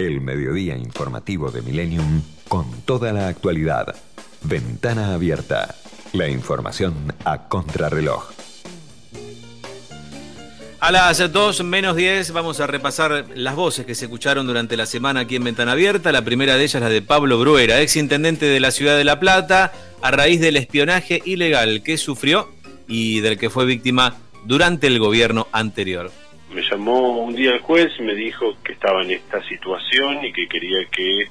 El mediodía informativo de Millennium con toda la actualidad. Ventana abierta. La información a contrarreloj. A las 2 menos 10 vamos a repasar las voces que se escucharon durante la semana aquí en Ventana Abierta. La primera de ellas la de Pablo Bruera, ex intendente de la ciudad de La Plata, a raíz del espionaje ilegal que sufrió y del que fue víctima durante el gobierno anterior. Me llamó un día el juez y me dijo que estaba en esta situación y que quería que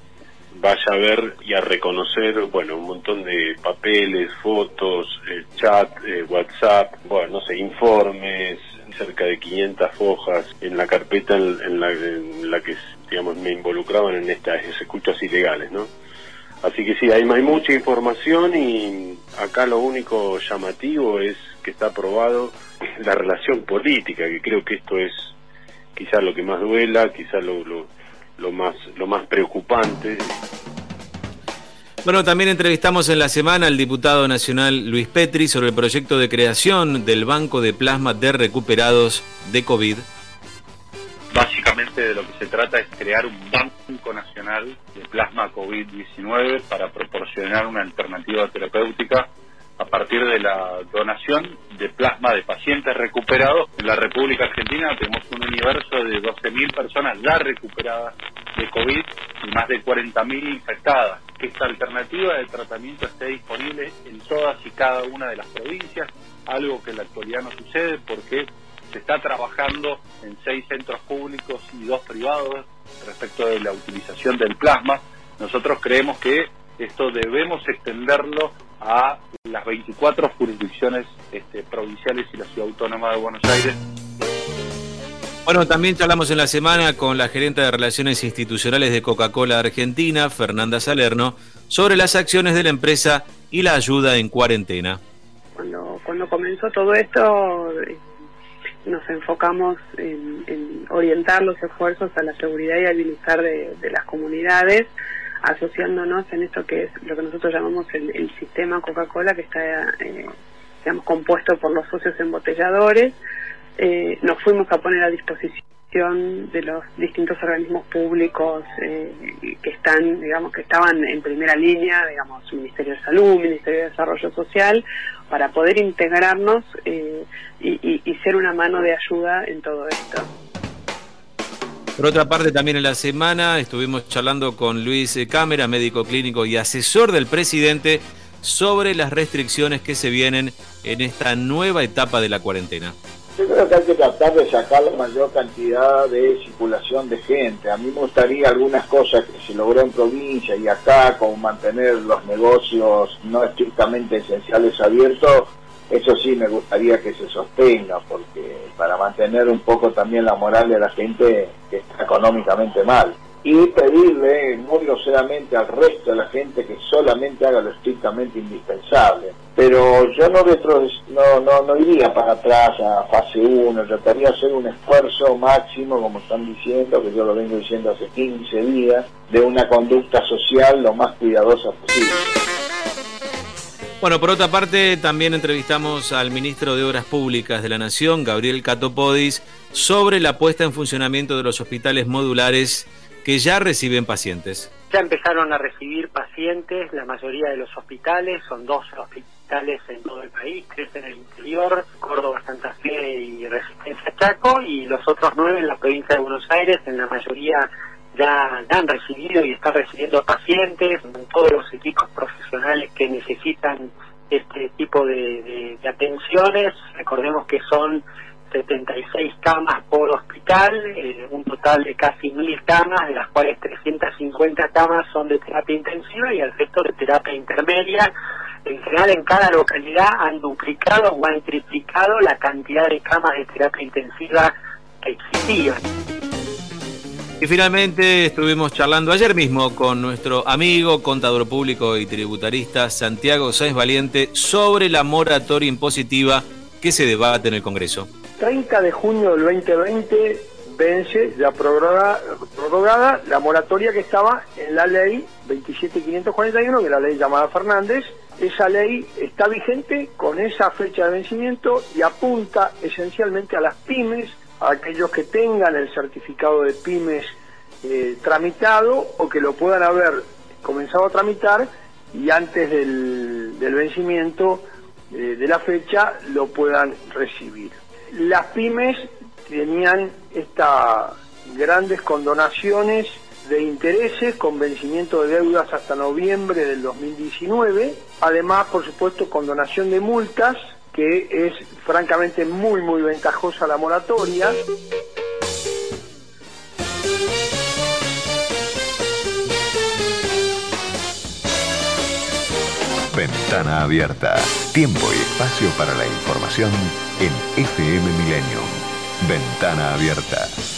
vaya a ver y a reconocer, bueno, un montón de papeles, fotos, eh, chat, eh, WhatsApp, bueno, no sé, informes, cerca de 500 hojas en la carpeta en, la, en la que, digamos, me involucraban en estas escuchas ilegales, ¿no? Así que sí, hay, hay mucha información y acá lo único llamativo es que está aprobado la relación política, que creo que esto es quizás lo que más duela, quizás lo, lo, lo, más, lo más preocupante. Bueno, también entrevistamos en la semana al diputado nacional Luis Petri sobre el proyecto de creación del Banco de Plasma de Recuperados de COVID. Básicamente de lo que se trata es crear un banco nacional de plasma COVID-19 para proporcionar una alternativa terapéutica a partir de la donación de plasma de pacientes recuperados. En la República Argentina tenemos un universo de 12.000 personas ya recuperadas de COVID y más de 40.000 infectadas. Esta alternativa de tratamiento esté disponible en todas y cada una de las provincias, algo que en la actualidad no sucede porque se está trabajando en seis centros públicos y dos privados respecto de la utilización del plasma. Nosotros creemos que esto debemos extenderlo a las 24 jurisdicciones este, provinciales y la ciudad autónoma de Buenos Aires. Bueno, también charlamos en la semana con la gerente de Relaciones Institucionales de Coca-Cola Argentina, Fernanda Salerno, sobre las acciones de la empresa y la ayuda en cuarentena. Cuando, cuando comenzó todo esto, eh, nos enfocamos en, orientar los esfuerzos a la seguridad y al bienestar de las comunidades asociándonos en esto que es lo que nosotros llamamos el, sistema Coca-Cola, que está, eh, digamos, compuesto por los socios embotelladores. Eh, nos fuimos a poner a disposición de los distintos organismos públicos eh, que están, digamos, que estaban en primera línea, digamos, Ministerio de Salud, Ministerio de Desarrollo Social, para poder integrarnos y, y ser una mano de ayuda en todo esto. Por otra parte, también en la semana estuvimos charlando con Luis Cámara, médico clínico y asesor del presidente, sobre las restricciones que se vienen en esta nueva etapa de la cuarentena. Yo creo que hay que tratar de sacar la mayor cantidad de circulación de gente. A mí me gustaría algunas cosas que se logró en provincia y acá, como mantener los negocios no estrictamente esenciales abiertos, eso sí me gustaría que se sostenga, porque para mantener un poco también la moral de la gente que está económicamente mal. Y pedirle muy groseramente al resto de la gente que solamente haga lo estrictamente indispensable. Pero yo no, retro, no, no, no iría para atrás a fase 1, trataría de hacer un esfuerzo máximo, como están diciendo, que yo lo vengo diciendo hace 15 días, de una conducta social lo más cuidadosa posible. Bueno, por otra parte, también entrevistamos al ministro de Obras Públicas de la Nación, Gabriel Catopodis, sobre la puesta en funcionamiento de los hospitales modulares que ya reciben pacientes. Ya empezaron a recibir pacientes, la mayoría de los hospitales, son dos hospitales en todo el país, tres en el interior, Córdoba, Santa Fe y Resistencia Chaco, y los otros nueve en la provincia de Buenos Aires, en la mayoría ya, han recibido y están recibiendo pacientes, todos los equipos profesionales que necesitan este tipo de, atenciones. Recordemos que son 76 camas por hospital, eh, un total de casi 1.000 camas, de las cuales 350 camas son de terapia intensiva y el resto de terapia intermedia. En general, en cada localidad han duplicado o han triplicado la cantidad de camas de terapia intensiva que existían. Y finalmente estuvimos charlando ayer mismo con nuestro amigo, contador público y tributarista Santiago Sáenz Valiente sobre la moratoria impositiva que se debate en el Congreso. 30 de junio del 2020 vence ya prorrogada, la moratoria que estaba en la ley 27541, que es la ley llamada Fernández. Esa ley está vigente con esa fecha de vencimiento y apunta esencialmente a las pymes a aquellos que tengan el certificado de pymes eh, tramitado o que lo puedan haber comenzado a tramitar y antes del, vencimiento eh, de la fecha lo puedan recibir. Las pymes tenían estas grandes condonaciones de intereses con vencimiento de deudas hasta noviembre del 2019, además por supuesto condonación de multas que es francamente muy muy ventajosa la moratoria. Ventana abierta. Tiempo y espacio para la información en FM Millennium. Ventana abierta.